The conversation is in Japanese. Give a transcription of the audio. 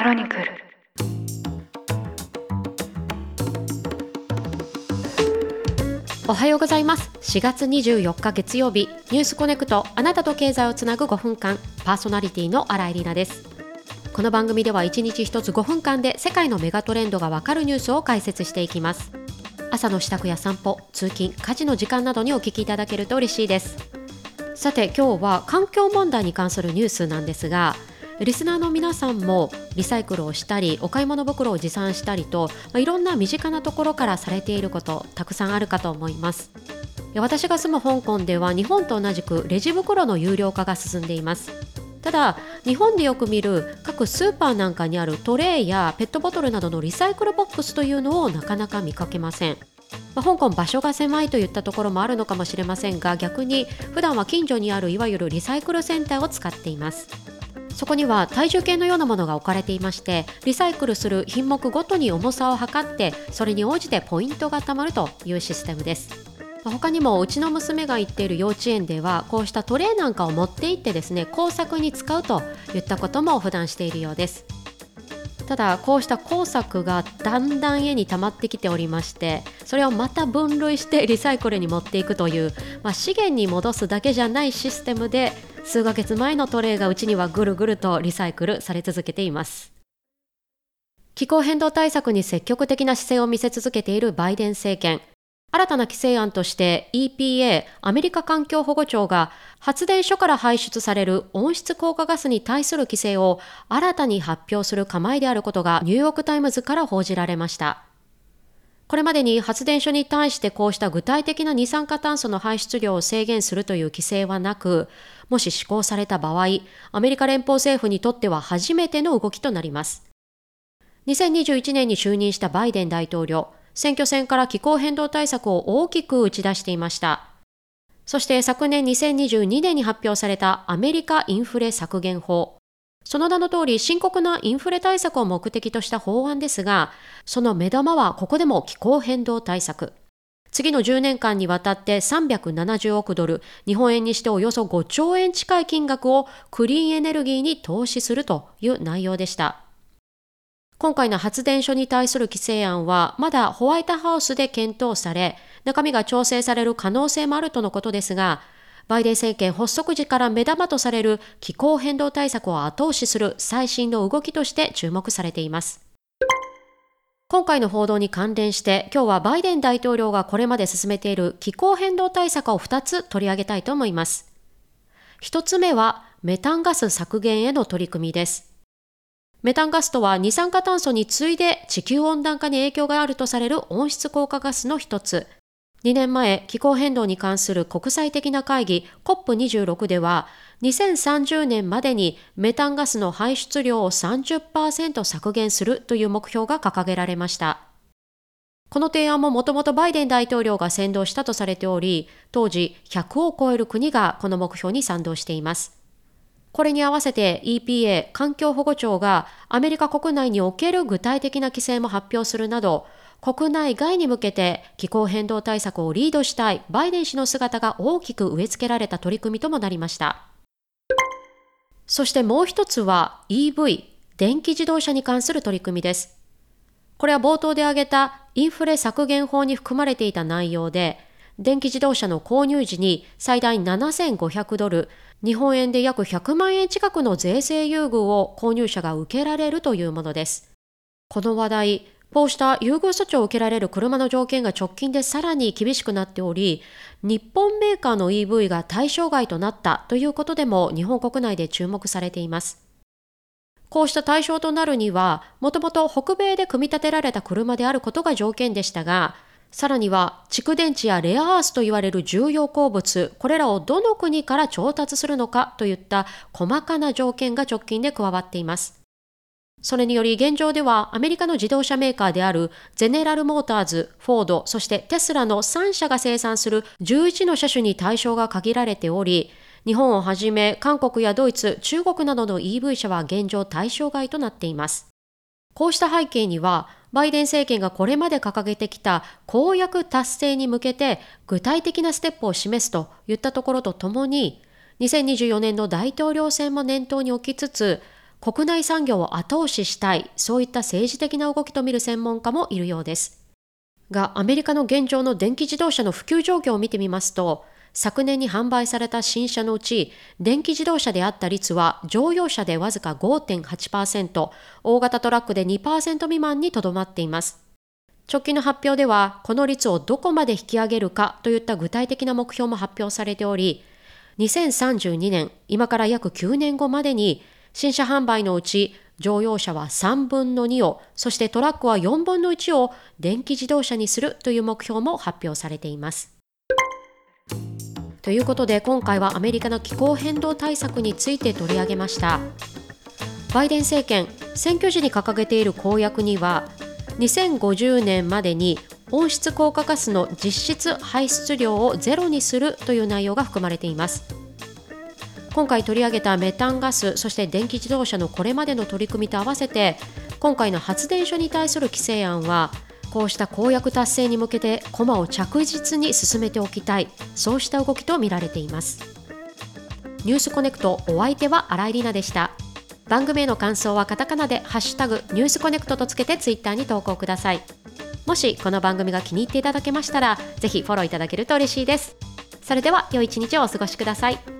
クロニクル。おはようございます。4月24日月曜日。ニュースコネクト。あなたと経済をつなぐ5分間。パーソナリティの新井里奈です。この番組では1日1つ5分間で世界のメガトレンドがわかるニュースを解説していきます。朝の支度や散歩通勤家事の時間などにお聞きいただけると嬉しいです。さて今日は環境問題に関するニュースなんですがリスナーの皆さんもリサイクルをしたりお買い物袋を持参したりと、まあ、いろんな身近なところからされていることたくさんあるかと思います。私が住む香港では日本と同じくレジ袋の有料化が進んでいます。ただ日本でよく見る各スーパーなんかにあるトレイやペットボトルなどのリサイクルボックスというのをなかなか見かけません。まあ、香港場所が狭いといったところもあるのかもしれませんが逆に普段は近所にあるいわゆるリサイクルセンターを使っています。そこには体重計のようなものが置かれていましてリサイクルする品目ごとに重さを測ってそれに応じてポイントが貯まるというシステムです。他にもうちの娘が行っている幼稚園ではこうしたトレーなんかを持って行ってですね工作に使うといったことも普段しているようです。ただこうした工作がだんだん家に溜まってきておりましてそれをまた分類してリサイクルに持っていくという、まあ、資源に戻すだけじゃないシステムで数ヶ月前のトレイがうちにはぐるぐるとリサイクルされ続けています気候変動対策に積極的な姿勢を見せ続けているバイデン政権新たな規制案として EPA アメリカ環境保護庁が発電所から排出される温室効果ガスに対する規制を新たに発表する構えであることがニューヨークタイムズから報じられました。これまでに発電所に対してこうした具体的な二酸化炭素の排出量を制限するという規制はなく、もし施行された場合、アメリカ連邦政府にとっては初めての動きとなります。2021年に就任したバイデン大統領、選挙戦から気候変動対策を大きく打ち出していました。そして昨年2022年に発表されたアメリカインフレ削減法。その名の通り深刻なインフレ対策を目的とした法案ですが、その目玉はここでも気候変動対策。次の10年間にわたって370億ドル、日本円にしておよそ5兆円近い金額をクリーンエネルギーに投資するという内容でした。今回の発電所に対する規制案はまだホワイトハウスで検討され、中身が調整される可能性もあるとのことですが、バイデン政権発足時から目玉とされる気候変動対策を後押しする最新の動きとして注目されています。今回の報道に関連して、今日はバイデン大統領がこれまで進めている気候変動対策を2つ取り上げたいと思います。1つ目は、メタンガス削減への取り組みです。メタンガスとは二酸化炭素に次いで地球温暖化に影響があるとされる温室効果ガスの一つ。2年前、気候変動に関する国際的な会議 COP26 では、2030年までにメタンガスの排出量を30%削減するという目標が掲げられました。この提案ももともとバイデン大統領が先導したとされており、当時100を超える国がこの目標に賛同しています。これに合わせて EPA 環境保護庁がアメリカ国内における具体的な規制も発表するなど、国内外に向けて気候変動対策をリードしたいバイデン氏の姿が大きく植え付けられた取り組みともなりました。そしてもう一つは EV、電気自動車に関する取り組みです。これは冒頭で挙げたインフレ削減法に含まれていた内容で、電気自動車の購入時に最大7500ドル、日本円で約100万円近くの税制優遇を購入者が受けられるというものです。この話題、こうした優遇措置を受けられる車の条件が直近でさらに厳しくなっており、日本メーカーの EV が対象外となったということでも日本国内で注目されています。こうした対象となるには、もともと北米で組み立てられた車であることが条件でしたが、さらには蓄電池やレアアースと言われる重要鉱物、これらをどの国から調達するのかといった細かな条件が直近で加わっています。それにより現状ではアメリカの自動車メーカーであるゼネラルモーターズ、フォード、そしてテスラの3社が生産する11の車種に対象が限られており、日本をはじめ韓国やドイツ、中国などの EV 車は現状対象外となっています。こうした背景には、バイデン政権がこれまで掲げてきた公約達成に向けて具体的なステップを示すといったところとともに、2024年の大統領選も念頭に置きつつ、国内産業を後押ししたい、そういった政治的な動きと見る専門家もいるようです。が、アメリカの現状の電気自動車の普及状況を見てみますと、昨年に販売された新車のうち、電気自動車であった率は乗用車でわずか5.8%、大型トラックで2%未満にとどまっています。直近の発表では、この率をどこまで引き上げるかといった具体的な目標も発表されており、2032年、今から約9年後までに、新車販売のうち乗用車は3分の2を、そしてトラックは4分の1を電気自動車にするという目標も発表されています。ということで今回はアメリカの気候変動対策について取り上げましたバイデン政権選挙時に掲げている公約には2050年までに温室効果ガスの実質排出量をゼロにするという内容が含まれています今回取り上げたメタンガスそして電気自動車のこれまでの取り組みと合わせて今回の発電所に対する規制案はこうした公約達成に向けて駒を着実に進めておきたいそうした動きと見られています。ニュースコネクトお相手は新井里奈でした。番組への感想はカタカナでハッシュタグニュースコネクトとつけてツイッターに投稿ください。もしこの番組が気に入っていただけましたらぜひフォローいただけると嬉しいです。それでは良い一日をお過ごしください。